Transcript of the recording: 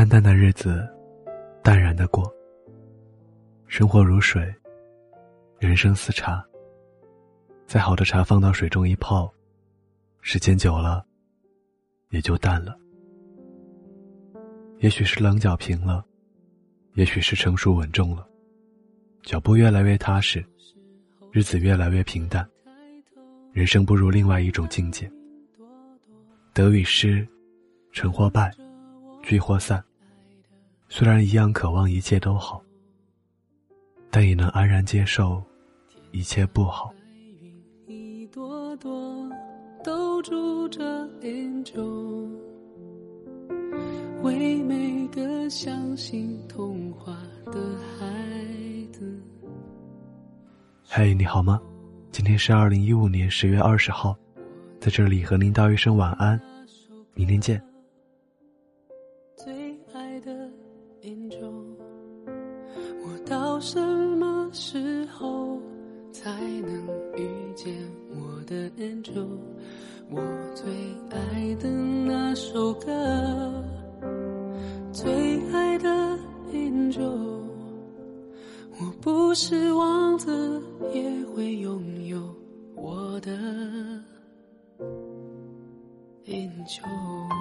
淡淡的日子，淡然的过。生活如水，人生似茶。再好的茶放到水中一泡，时间久了，也就淡了。也许是棱角平了，也许是成熟稳重了，脚步越来越踏实，日子越来越平淡。人生步入另外一种境界。得与失，成或败，聚或散。虽然一样渴望一切都好，但也能安然接受一切不好。一朵朵都住着 angel，为每个相信童话的孩子。嘿，你好吗？今天是二零一五年十月二十号，在这里和您道一声晚安，明天见。最爱的 angel，我到什么时候才能遇见我的 angel？我最爱的那首歌，最爱的 angel。我不是王子，也会拥有我的 angel。